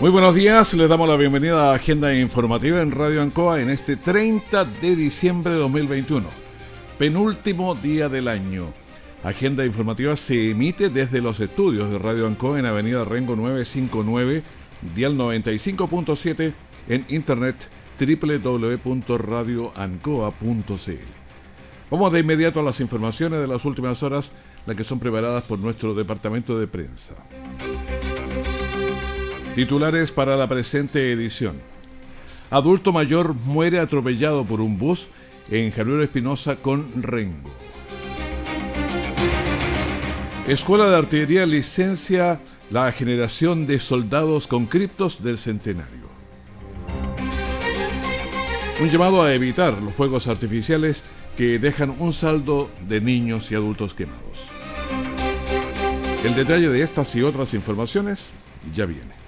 Muy buenos días, les damos la bienvenida a Agenda Informativa en Radio Ancoa en este 30 de diciembre de 2021, penúltimo día del año. Agenda Informativa se emite desde los estudios de Radio Ancoa en Avenida Rengo 959, dial 95.7, en internet www.radioancoa.cl. Vamos de inmediato a las informaciones de las últimas horas, las que son preparadas por nuestro departamento de prensa. Titulares para la presente edición. Adulto mayor muere atropellado por un bus en Javier Espinosa con Rengo. Escuela de Artillería licencia la generación de soldados con criptos del centenario. Un llamado a evitar los fuegos artificiales que dejan un saldo de niños y adultos quemados. El detalle de estas y otras informaciones ya viene.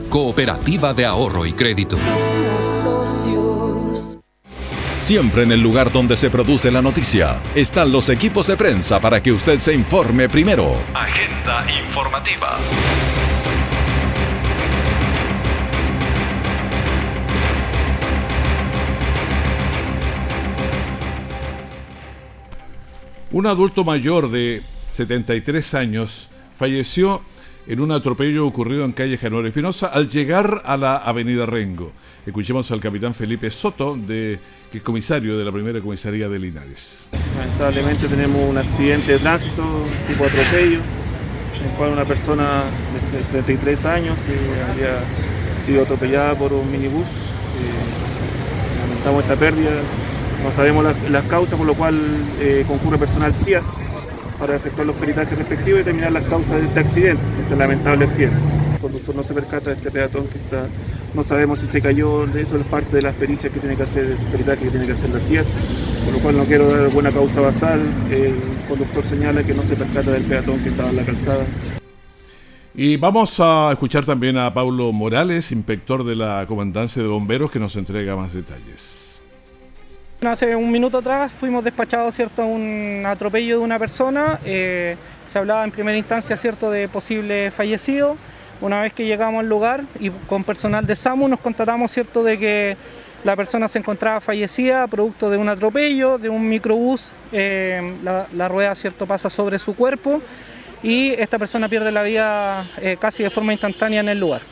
cooperativa de ahorro y crédito. Siempre en el lugar donde se produce la noticia están los equipos de prensa para que usted se informe primero. Agenda informativa. Un adulto mayor de 73 años falleció en un atropello ocurrido en calle Januaro Espinosa al llegar a la avenida Rengo. Escuchemos al capitán Felipe Soto, de, que es comisario de la primera comisaría de Linares. Lamentablemente tenemos un accidente de tránsito tipo atropello, en el cual una persona de 33 años eh, había sido atropellada por un minibús. Eh, lamentamos esta pérdida, no sabemos las, las causas, por lo cual eh, concurre personal CIA para efectuar los peritajes respectivos y determinar las causas de este accidente, este lamentable accidente. El conductor no se percata de este peatón que está, no sabemos si se cayó, eso es parte de las pericias que tiene que hacer, el peritaje que tiene que hacer la CIA, por lo cual no quiero dar buena causa basal, el conductor señala que no se percata del peatón que estaba en la calzada. Y vamos a escuchar también a Paulo Morales, inspector de la Comandancia de Bomberos, que nos entrega más detalles. Hace un minuto atrás fuimos despachados cierto, a un atropello de una persona. Eh, se hablaba en primera instancia cierto, de posible fallecido. Una vez que llegamos al lugar y con personal de SAMU nos constatamos cierto, de que la persona se encontraba fallecida producto de un atropello, de un microbús. Eh, la, la, rueda cierto, pasa sobre su cuerpo y esta persona pierde la vida eh, casi de forma instantánea en el lugar.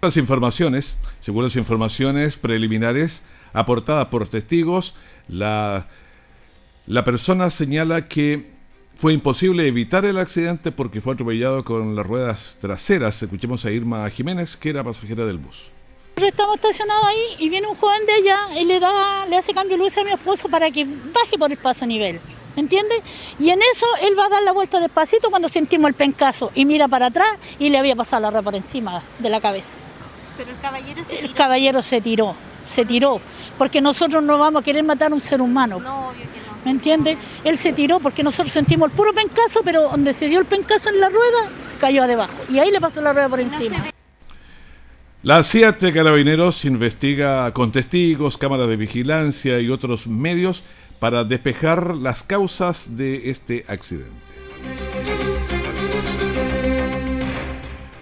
Las informaciones, según las informaciones preliminares, aportadas por testigos, la, la persona señala que fue imposible evitar el accidente porque fue atropellado con las ruedas traseras. Escuchemos a Irma Jiménez, que era pasajera del bus. Estamos estacionados ahí y viene un joven de allá y le da, le hace cambio de luz a mi esposo para que baje por el paso a nivel. ¿Me entiendes? Y en eso él va a dar la vuelta despacito cuando sentimos el pencazo y mira para atrás y le había pasado la rueda por encima de la cabeza. Pero el caballero se tiró. El caballero se tiró, se tiró porque nosotros no vamos a querer matar a un ser humano. No, obvio que no. ¿Me entiende? Él se tiró porque nosotros sentimos el puro pencazo, pero donde se dio el pencazo en la rueda, cayó debajo. Y ahí le pasó la rueda por encima. La CIA de Carabineros investiga con testigos, cámaras de vigilancia y otros medios para despejar las causas de este accidente.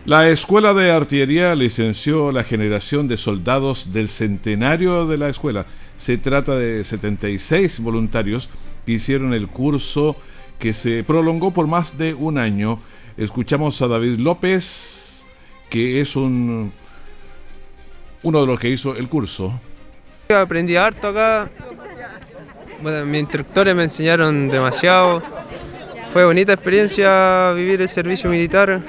La Escuela de Artillería licenció la generación de soldados del centenario de la escuela. Se trata de 76 voluntarios que hicieron el curso que se prolongó por más de un año. Escuchamos a David López, que es un, uno de los que hizo el curso. aprendí harto acá. Bueno, mis instructores me enseñaron demasiado. Fue bonita experiencia vivir el servicio militar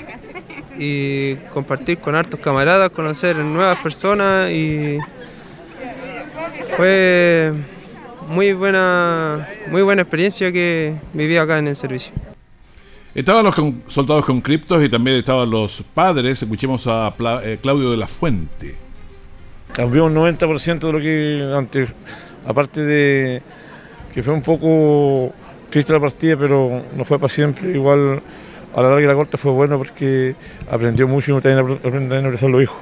y compartir con hartos camaradas, conocer nuevas personas y fue muy buena, muy buena experiencia que viví acá en el servicio. Estaban los soldados con criptos y también estaban los padres. Escuchemos a eh, Claudio de la Fuente. Cambió un 90% de lo que antes, aparte de que fue un poco triste la partida, pero no fue para siempre. Igual a la larga y la corta fue bueno porque aprendió mucho y también aprendió a abrazar los hijos.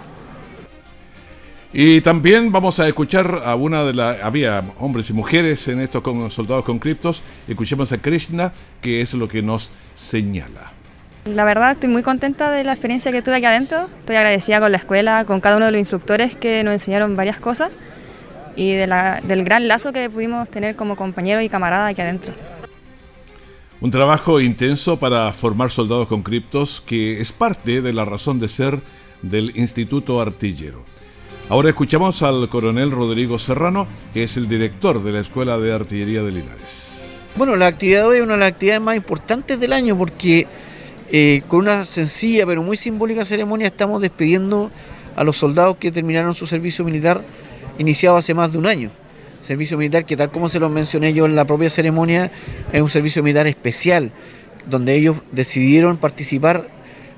Y también vamos a escuchar a una de las... Había hombres y mujeres en estos con, soldados con criptos. Escuchemos a Krishna, que es lo que nos señala. La verdad estoy muy contenta de la experiencia que tuve aquí adentro. Estoy agradecida con la escuela, con cada uno de los instructores que nos enseñaron varias cosas y de la, del gran lazo que pudimos tener como compañeros y camaradas aquí adentro. Un trabajo intenso para formar soldados con criptos que es parte de la razón de ser del Instituto Artillero. Ahora escuchamos al coronel Rodrigo Serrano, que es el director de la Escuela de Artillería de Linares. Bueno, la actividad de hoy es una de las actividades más importantes del año porque eh, con una sencilla pero muy simbólica ceremonia estamos despidiendo a los soldados que terminaron su servicio militar iniciado hace más de un año. Servicio militar que tal como se lo mencioné yo en la propia ceremonia es un servicio militar especial donde ellos decidieron participar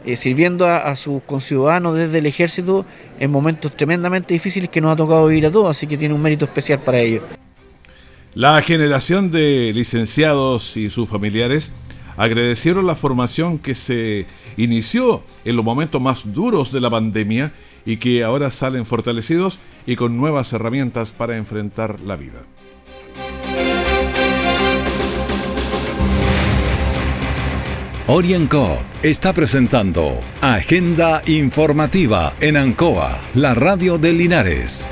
eh, sirviendo a, sus conciudadanos desde el ejército en momentos tremendamente difíciles que nos ha tocado vivir a todos, así que tiene un mérito especial para ellos. La generación de licenciados y sus familiares agradecieron la formación que se inició en los momentos más duros de la pandemia y que ahora salen fortalecidos y con nuevas herramientas para enfrentar la vida. Orienco está presentando Agenda Informativa en Ancoa, la radio de Linares.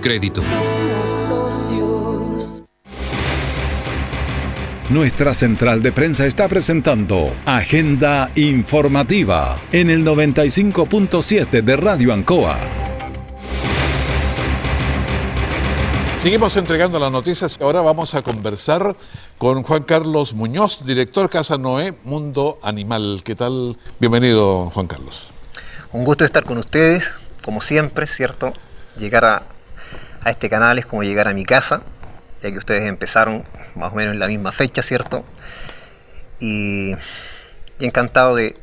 crédito. Nuestra central de prensa está presentando Agenda Informativa en el 95.7 de Radio Ancoa. Seguimos entregando las noticias. Ahora vamos a conversar con Juan Carlos Muñoz, director Casa Noé Mundo Animal. ¿Qué tal? Bienvenido, Juan Carlos. Un gusto estar con ustedes, como siempre, ¿cierto? Llegar a, a este canal es como llegar a mi casa, ya que ustedes empezaron más o menos en la misma fecha, ¿cierto? Y, encantado de,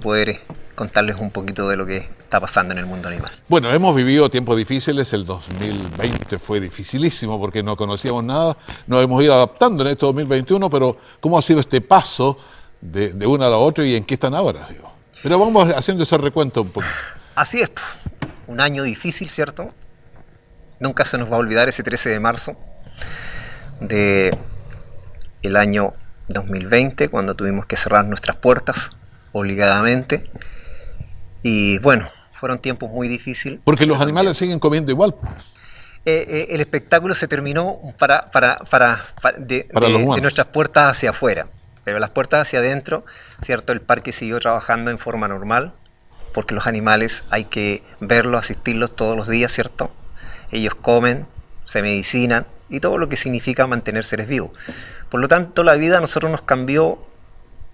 poder contarles un poquito de lo que está pasando en el mundo animal. Bueno, hemos vivido tiempos difíciles, el 2020 fue dificilísimo porque no conocíamos nada, nos hemos ido adaptando en este 2021, pero ¿cómo ha sido este paso de, de uno a la otra y en qué están ahora? Pero vamos haciendo ese recuento un poco. Así es, un año difícil, ¿cierto? Nunca se nos va a olvidar ese 13 de marzo de el año 2020, cuando tuvimos que cerrar nuestras puertas obligadamente. Y bueno, fueron tiempos muy difíciles. Porque los animales siguen comiendo igual. Pues. Eh, eh, el espectáculo se terminó para, para, para, de, de nuestras puertas hacia afuera. Pero las puertas hacia adentro, ¿cierto? El parque siguió trabajando en forma normal, porque los animales hay que verlos, asistirlos todos los días, ¿cierto? Ellos comen, se medicinan y todo lo que significa mantener seres vivos. Por lo tanto, la vida a nosotros nos cambió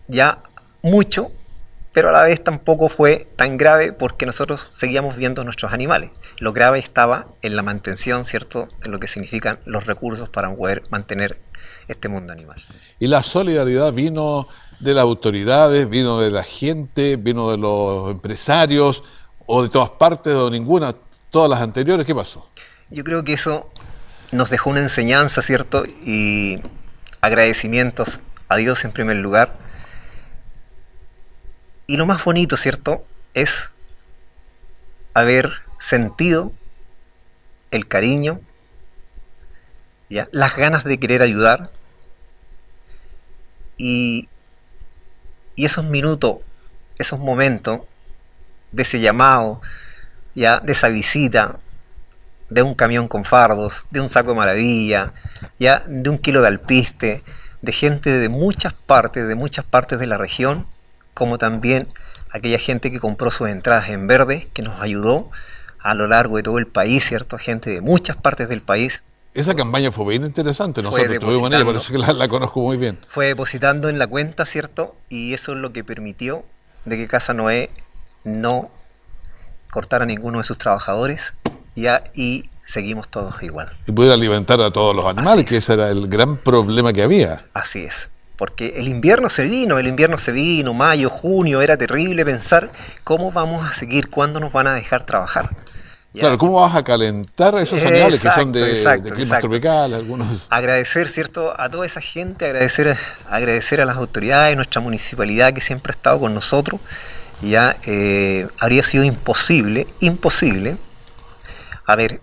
ya mucho, pero a la vez tampoco fue tan grave porque nosotros seguíamos viendo nuestros animales. Lo grave estaba en la mantención, ¿cierto?, de lo que significan los recursos para poder mantener este mundo animal. Y la solidaridad vino de las autoridades, vino de la gente, vino de los empresarios, o de todas partes, o ninguna, todas las anteriores, ¿qué pasó? Yo creo que eso nos dejó una enseñanza, ¿cierto? Y agradecimientos a Dios en primer lugar. Y lo más bonito, ¿cierto? Es haber sentido el cariño, ¿ya? las ganas de querer ayudar y, y esos minutos, esos momentos de ese llamado, ya de esa visita, de un camión con fardos, de un saco de maravilla, ya de un kilo de alpiste, de gente de muchas partes, de muchas partes de la región, como también aquella gente que compró sus entradas en verde, que nos ayudó a lo largo de todo el país, ¿cierto? Gente de muchas partes del país. Esa campaña fue bien interesante, nosotros estuvimos en ella, por eso que la, conozco muy bien. Fue depositando en la cuenta, ¿cierto? Y eso es lo que permitió de que Casa Noé no cortara a ninguno de sus trabajadores ya, y seguimos todos igual. Y pudiera alimentar a todos los animales, que ese era el gran problema que había. Así es porque el invierno se vino, el invierno se vino, mayo, junio, era terrible pensar cómo vamos a seguir, cuándo nos van a dejar trabajar. Claro, ¿cómo vas a calentar a esos animales que son de, clima tropical, algunos? Agradecer, ¿cierto?, a toda esa gente, agradecer, agradecer a las autoridades, nuestra municipalidad que siempre ha estado con nosotros. Ya eh, habría sido imposible, imposible. A ver,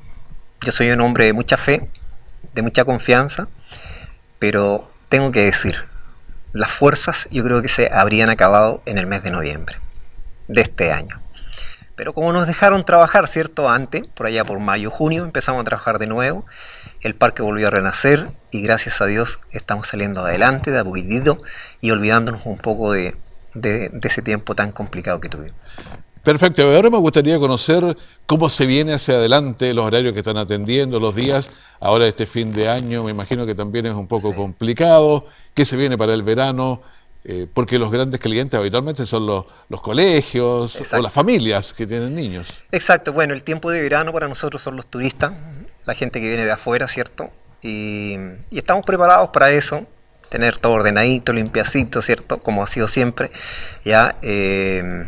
yo soy un hombre de mucha fe, de mucha confianza, pero tengo que decir, las fuerzas yo creo que se habrían acabado en el mes de noviembre de este año. Pero como nos dejaron trabajar, ¿cierto? Antes, por allá por mayo, junio, empezamos a trabajar de nuevo. El parque volvió a renacer y gracias a Dios estamos saliendo adelante de y olvidándonos un poco de, de, ese tiempo tan complicado que tuvimos. Perfecto, ahora me gustaría conocer cómo se viene hacia adelante, los horarios que están atendiendo, los días. Ahora este fin de año me imagino que también es un poco complicado. ¿Qué se viene para el verano? Eh, porque los grandes clientes habitualmente son los, los colegios o las familias que tienen niños. Exacto, bueno, el tiempo de verano para nosotros son los turistas, la gente que viene de afuera, ¿cierto? Y, y estamos preparados para eso, tener todo ordenadito, limpiacito, ¿cierto? Como ha sido siempre, ¿ya? Eh,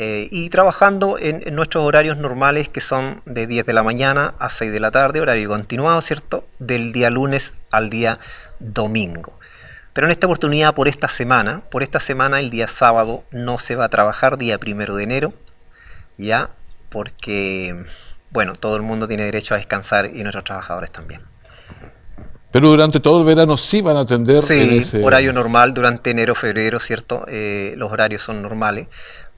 eh, y trabajando en, nuestros horarios normales que son de 10 de la mañana a 6 de la tarde, horario continuado, ¿cierto? Del día lunes al día domingo. Pero en esta oportunidad, por esta semana, por esta semana, el día sábado no se va a trabajar, día primero de enero, ya, porque, bueno, todo el mundo tiene derecho a descansar y nuestros trabajadores también. Pero durante todo el verano sí van a atender. Sí, horario normal durante enero, febrero, ¿cierto? Eh, los horarios son normales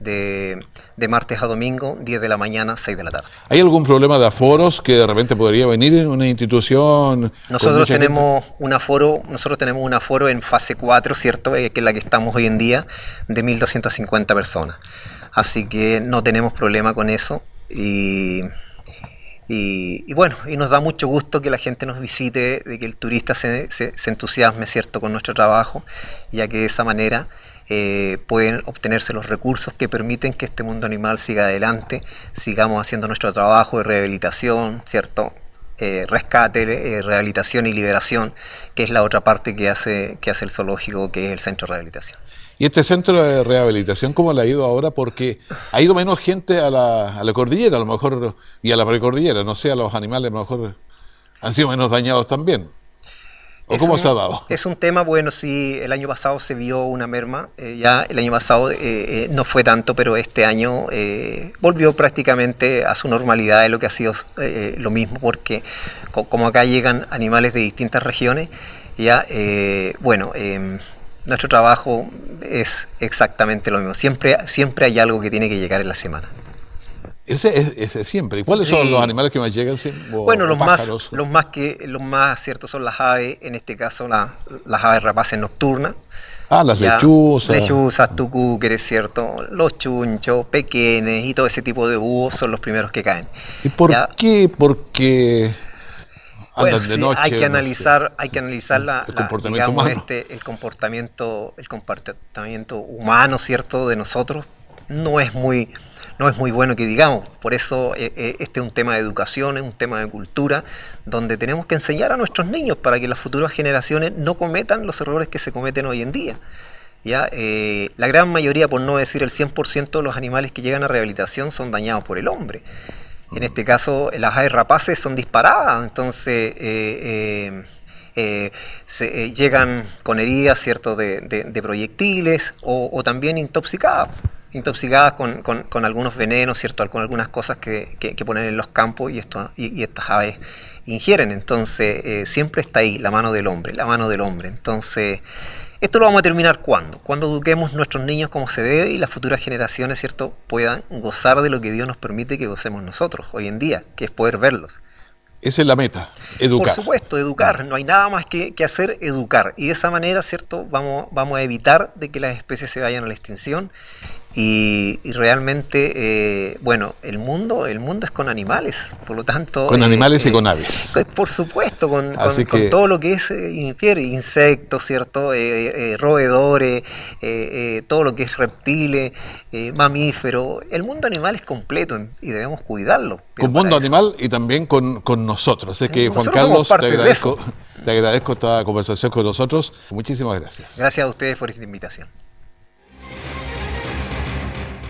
de, martes a domingo, 10 de la mañana, 6 de la tarde. ¿Hay algún problema de aforos que de repente podría venir en una institución? Nosotros tenemos un aforo, nosotros tenemos un aforo en fase 4, ¿cierto? Eh, que es la que estamos hoy en día, de 1.250 personas. Así que no tenemos problema con eso. Y, y, bueno, y nos da mucho gusto que la gente nos visite, de que el turista se, se, se entusiasme, ¿cierto?, con nuestro trabajo, ya que de esa manera eh, pueden obtenerse los recursos que permiten que este mundo animal siga adelante, sigamos haciendo nuestro trabajo de rehabilitación, ¿cierto? Eh, rescate, eh, rehabilitación y liberación, que es la otra parte que hace, que hace el zoológico, que es el centro de rehabilitación. ¿Y este centro de rehabilitación cómo le ha ido ahora? Porque ha ido menos gente a la, a la cordillera, a lo mejor, y a la precordillera, no sé, a los animales a lo mejor han sido menos dañados también cómo se ha dado? Es un tema, bueno, sí, el año pasado se vio una merma, eh, ya el año pasado eh, eh, no fue tanto, pero este año volvió prácticamente a su normalidad, de lo que ha sido lo mismo, porque como acá llegan animales de distintas regiones, ya, bueno, em, nuestro trabajo es exactamente lo mismo, siempre, siempre hay algo que tiene que llegar en la semana. Ese es siempre. ¿Y cuáles son los animales que más llegan? bueno, los más, los más que los más ciertos son las aves, en este caso las aves rapaces nocturnas. Ah, las lechuzas. Lechuzas, tucúqueres, ¿cierto? Los chunchos, pequeños y todo ese tipo de búhos son los primeros que caen. ¿Y por qué? Porque andan de noche. Hay que analizar, hay que analizar la, el comportamiento humano. Este, el comportamiento, el comportamiento humano, ¿cierto? De nosotros no es muy no es muy bueno que digamos. Por eso eh, eh, este es un tema de educación, es un tema de cultura, donde tenemos que enseñar a nuestros niños para que las futuras generaciones no cometan los errores que se cometen hoy en día. ¿ya? Eh, la gran mayoría, por no decir el 100% de los animales que llegan a rehabilitación son dañados por el hombre. En este caso, las aves rapaces son disparadas, entonces llegan con heridas ¿cierto? De, proyectiles o, o también intoxicadas. Intoxicadas con, con, algunos venenos, ¿cierto? Con algunas cosas que, que, ponen en los campos y, esto, y, estas aves ingieren. Entonces, eh, siempre está ahí la mano del hombre, la mano del hombre. Entonces, esto lo vamos a terminar cuando? Cuando eduquemos nuestros niños como se debe y las futuras generaciones, ¿cierto?, puedan gozar de lo que Dios nos permite que gocemos nosotros hoy en día, que es poder verlos. Esa es la meta, educar. Por supuesto, educar. No hay nada más que, que, hacer, educar. Y de esa manera, ¿cierto? Vamos, vamos a evitar de que las especies se vayan a la extinción y, realmente, eh, bueno, el mundo, el mundo es con animales, por lo tanto... Con animales y eh, con aves. Eh, por supuesto, con, todo lo que es infiere, insectos, ¿cierto? roedores, todo lo que es reptiles, mamíferos. El mundo animal es completo y debemos cuidarlo. Con mundo animal y también con, nosotros. Es que, Juan Carlos, te agradezco, te agradezco esta conversación con nosotros. Muchísimas gracias. Gracias a ustedes por esta invitación.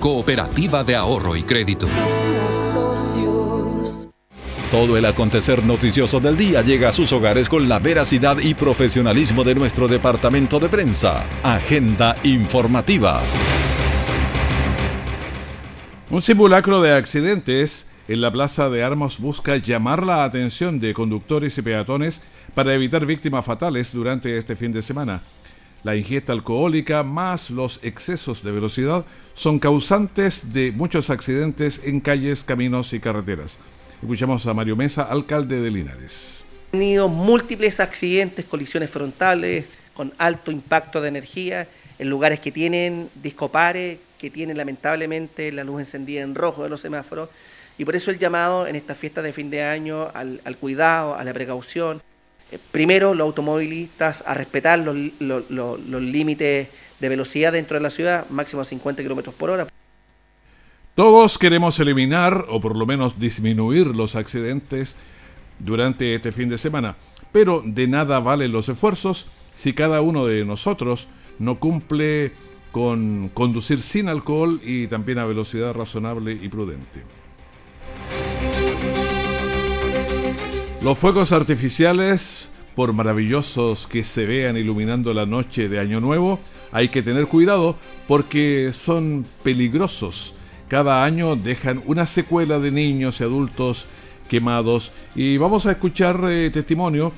cooperativa de ahorro y crédito. Todo el acontecer noticioso del día llega a sus hogares con la veracidad y profesionalismo de nuestro departamento de prensa. Agenda informativa. Un simulacro de accidentes en la Plaza de Armas busca llamar la atención de conductores y peatones para evitar víctimas fatales durante este fin de semana. La ingesta alcohólica más los excesos de velocidad son causantes de muchos accidentes en calles, caminos y carreteras. Escuchamos a Mario Mesa, alcalde de Linares. Ha tenido múltiples accidentes, colisiones frontales con alto impacto de energía en lugares que tienen discopares, que tienen lamentablemente la luz encendida en rojo de los semáforos. Y por eso el llamado en esta fiesta de fin de año al, cuidado, a la precaución. Eh, primero, los automovilistas a respetar los, los límites de velocidad dentro de la ciudad, máximo 50 kilómetros por hora. Todos queremos eliminar o por lo menos disminuir los accidentes durante este fin de semana, pero de nada valen los esfuerzos si cada uno de nosotros no cumple con conducir sin alcohol y también a velocidad razonable y prudente. Los fuegos artificiales, por maravillosos que se vean iluminando la noche de Año Nuevo, hay que tener cuidado porque son peligrosos cada año dejan una secuela de niños y adultos quemados. Y vamos a escuchar eh, testimonio.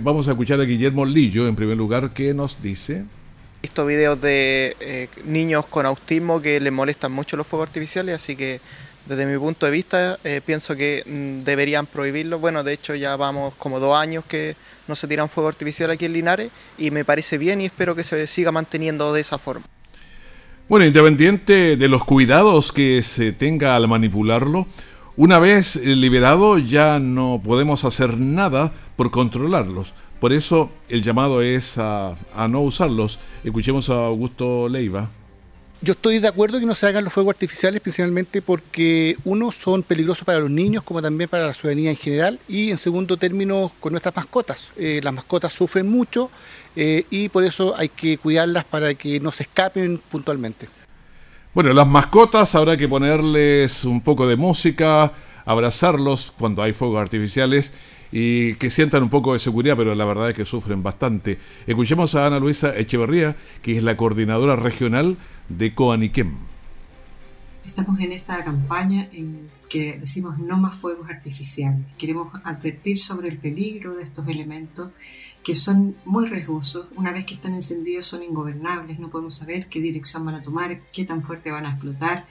vamos a escuchar a Guillermo Lillo, en primer lugar, que nos dice. He visto videos de eh, niños con autismo que les molestan mucho los fuegos artificiales, así que desde mi punto de vista eh, pienso que mm, deberían prohibirlo. Bueno, de hecho ya vamos como dos años que no se tiran fuego artificial aquí en Linares y me parece bien y espero que se siga manteniendo de esa forma. Bueno, independiente de los cuidados que se tenga al manipularlo, una vez liberado ya no podemos hacer nada por controlarlos. Por eso el llamado es a, no usarlos. Escuchemos a Augusto Leiva. Yo estoy de acuerdo que no se hagan los fuegos artificiales, principalmente porque, uno, son peligrosos para los niños, como también para la ciudadanía en general, y en segundo término, con nuestras mascotas. Eh, las mascotas sufren mucho eh, y por eso hay que cuidarlas para que no se escapen puntualmente. Bueno, las mascotas habrá que ponerles un poco de música, abrazarlos cuando hay fuegos artificiales y que sientan un poco de seguridad, pero la verdad es que sufren bastante. Escuchemos a Ana Luisa Echeverría, que es la coordinadora regional de Coaniquem. Estamos en esta campaña en que decimos no más fuegos artificiales. Queremos advertir sobre el peligro de estos elementos que son muy riesgosos. Una vez que están encendidos son ingobernables, no podemos saber qué dirección van a tomar, qué tan fuerte van a explotar.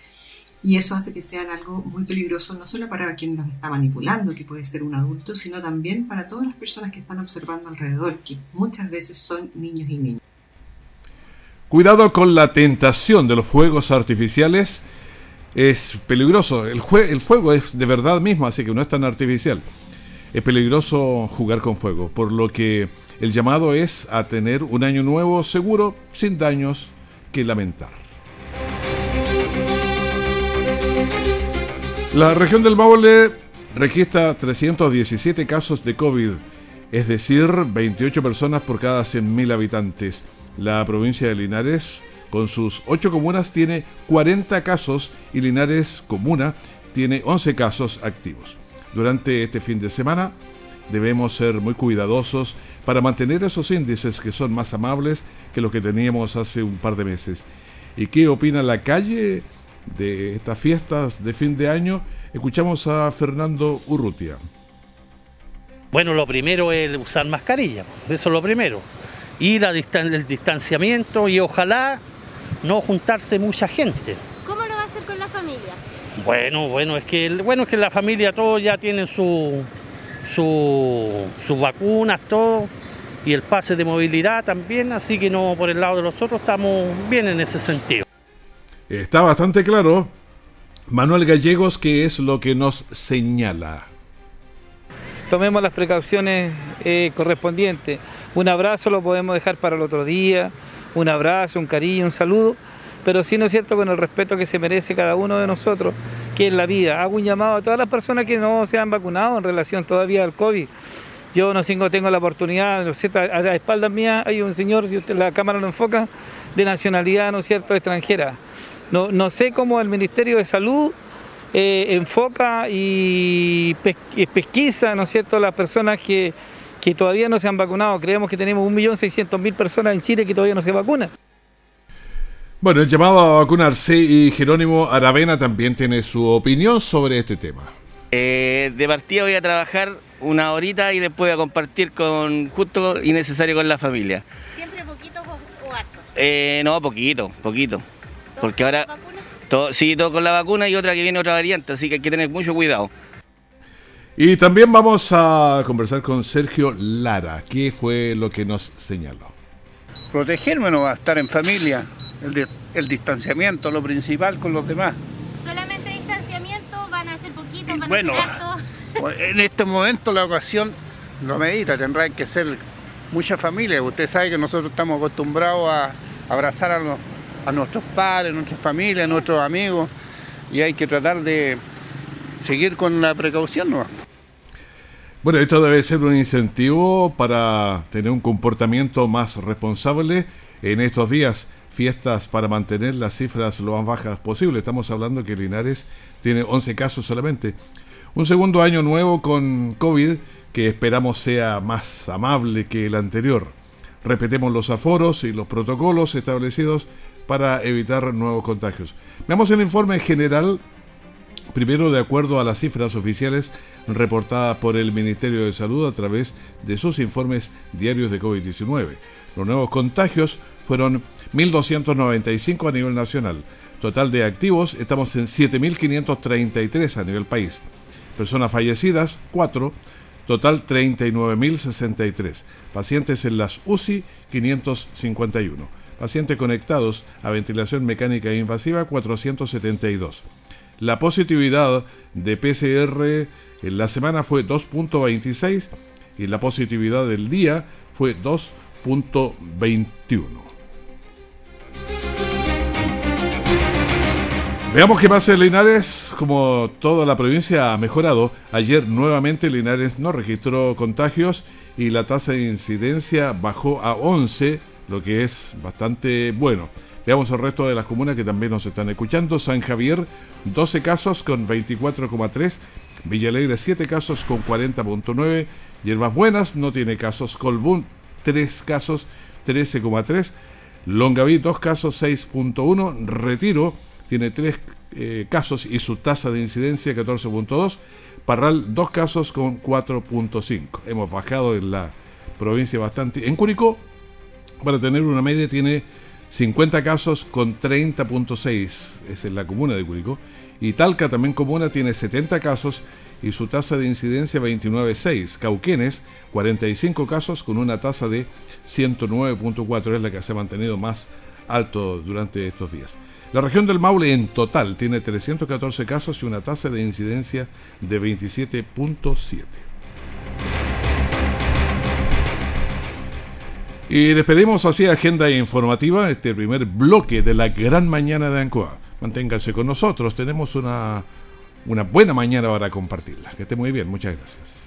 Y eso hace que sean algo muy peligroso, no solo para quien los está manipulando, que puede ser un adulto, sino también para todas las personas que están observando alrededor, que muchas veces son niños y niñas. Cuidado con la tentación de los fuegos artificiales. Es peligroso. El, fuego es de verdad mismo, así que no es tan artificial. es peligroso jugar con fuego, por lo que el llamado es a tener un año nuevo seguro, sin daños que lamentar. La región del Maule registra 317 casos de COVID, es decir, 28 personas por cada 100.000 habitantes. La provincia de Linares, con sus 8 comunas, tiene 40 casos y Linares Comuna tiene 11 casos activos. Durante este fin de semana debemos ser muy cuidadosos para mantener esos índices que son más amables que los que teníamos hace un par de meses. ¿Y qué opina la calle de estas fiestas de fin de año? Escuchamos a Fernando Urrutia. Bueno, lo primero es usar mascarilla, eso es lo primero. Y la el distanciamiento y ojalá no juntarse mucha gente. ¿Cómo lo va a hacer con la familia? Bueno, bueno, es que bueno es que la familia todos ya tienen su, su, sus vacunas, todo, y el pase de movilidad también, así que no por el lado de nosotros estamos bien en ese sentido. Está bastante claro. Manuel Gallegos, ¿qué es lo que nos señala? Tomemos las precauciones eh, correspondientes. Un abrazo lo podemos dejar para el otro día, un abrazo, un cariño, un saludo, pero sí, ¿no es cierto?, con el respeto que se merece cada uno de nosotros, que es la vida. Hago un llamado a todas las personas que no se han vacunado en relación todavía al COVID. Yo no tengo la oportunidad, ¿no es cierto? a la espalda mía hay un señor, si usted la cámara lo enfoca, de nacionalidad, ¿no es cierto?, extranjera. No, sé cómo el Ministerio de Salud eh, enfoca y pesquisa, ¿no es cierto?, las personas que, que todavía no se han vacunado. Creemos que tenemos 1.600.000 personas en Chile que todavía no se vacunan. Bueno, el llamado a vacunarse y Jerónimo Aravena también tiene su opinión sobre este tema. Eh, de partida voy a trabajar una horita y después voy a compartir con justo y necesario con la familia. ¿Siempre poquito o, harto? Eh, no, poquito, poquito. Porque ahora... Todo, sí, todo con la vacuna y otra que viene otra variante, así que hay que tener mucho cuidado. Y también vamos a conversar con Sergio Lara. ¿Qué fue lo que nos señaló? Protegerme no va a estar en familia el, distanciamiento, lo principal con los demás. ¿Solamente distanciamiento? ¿Van a ser poquitos? ¿Van bueno, a en este momento la ocasión no medita, tendrá que ser mucha familia. Usted sabe que nosotros estamos acostumbrados a abrazar a, nuestros padres, a nuestras familias, a nuestros amigos y hay que tratar de seguir con la precaución. ¿no? Bueno, esto debe ser un incentivo para tener un comportamiento más responsable en estos días fiestas para mantener las cifras lo más bajas posible. Estamos hablando que Linares tiene 11 casos solamente. Un segundo año nuevo con COVID que esperamos sea más amable que el anterior. Repetemos los aforos y los protocolos establecidos para evitar nuevos contagios. Veamos el informe general, primero de acuerdo a las cifras oficiales reportadas por el Ministerio de Salud a través de sus informes diarios de COVID-19. Los nuevos contagios fueron 1.295 a nivel nacional. Total de activos, estamos en 7.533 a nivel país. Personas fallecidas, 4. Total 39.063. Pacientes en las UCI, 551. Pacientes conectados a ventilación mecánica e invasiva, 472. La positividad de PCR en la semana fue 2.26 y la positividad del día fue 2.21. Veamos qué pasa en Linares. Como toda la provincia ha mejorado, ayer nuevamente Linares no registró contagios y la tasa de incidencia bajó a 11, lo que es bastante bueno. Veamos el resto de las comunas que también nos están escuchando. San Javier, 12 casos con 24,3. Villalegre, 7 casos con 40,9. Hierbas Buenas no tiene casos. Colbún, 3 casos, 13,3. Longaví, 2 casos, 6,1. Retiro, tiene tres eh, casos y su tasa de incidencia 14.2. Parral, dos casos con 4.5. Hemos bajado en la provincia bastante. En Curicó, para tener una media, tiene 50 casos con 30.6. Es en la comuna de Curicó. Y Talca, también comuna, tiene 70 casos y su tasa de incidencia 29.6. Cauquenes, 45 casos con una tasa de 109.4. Es la que se ha mantenido más alto durante estos días. La región del Maule en total tiene 314 casos y una tasa de incidencia de 27.7. Y despedimos así Agenda Informativa, este primer bloque de la gran mañana de Ancoa. Manténganse con nosotros, tenemos una, una buena mañana para compartirla. Que esté muy bien, muchas gracias.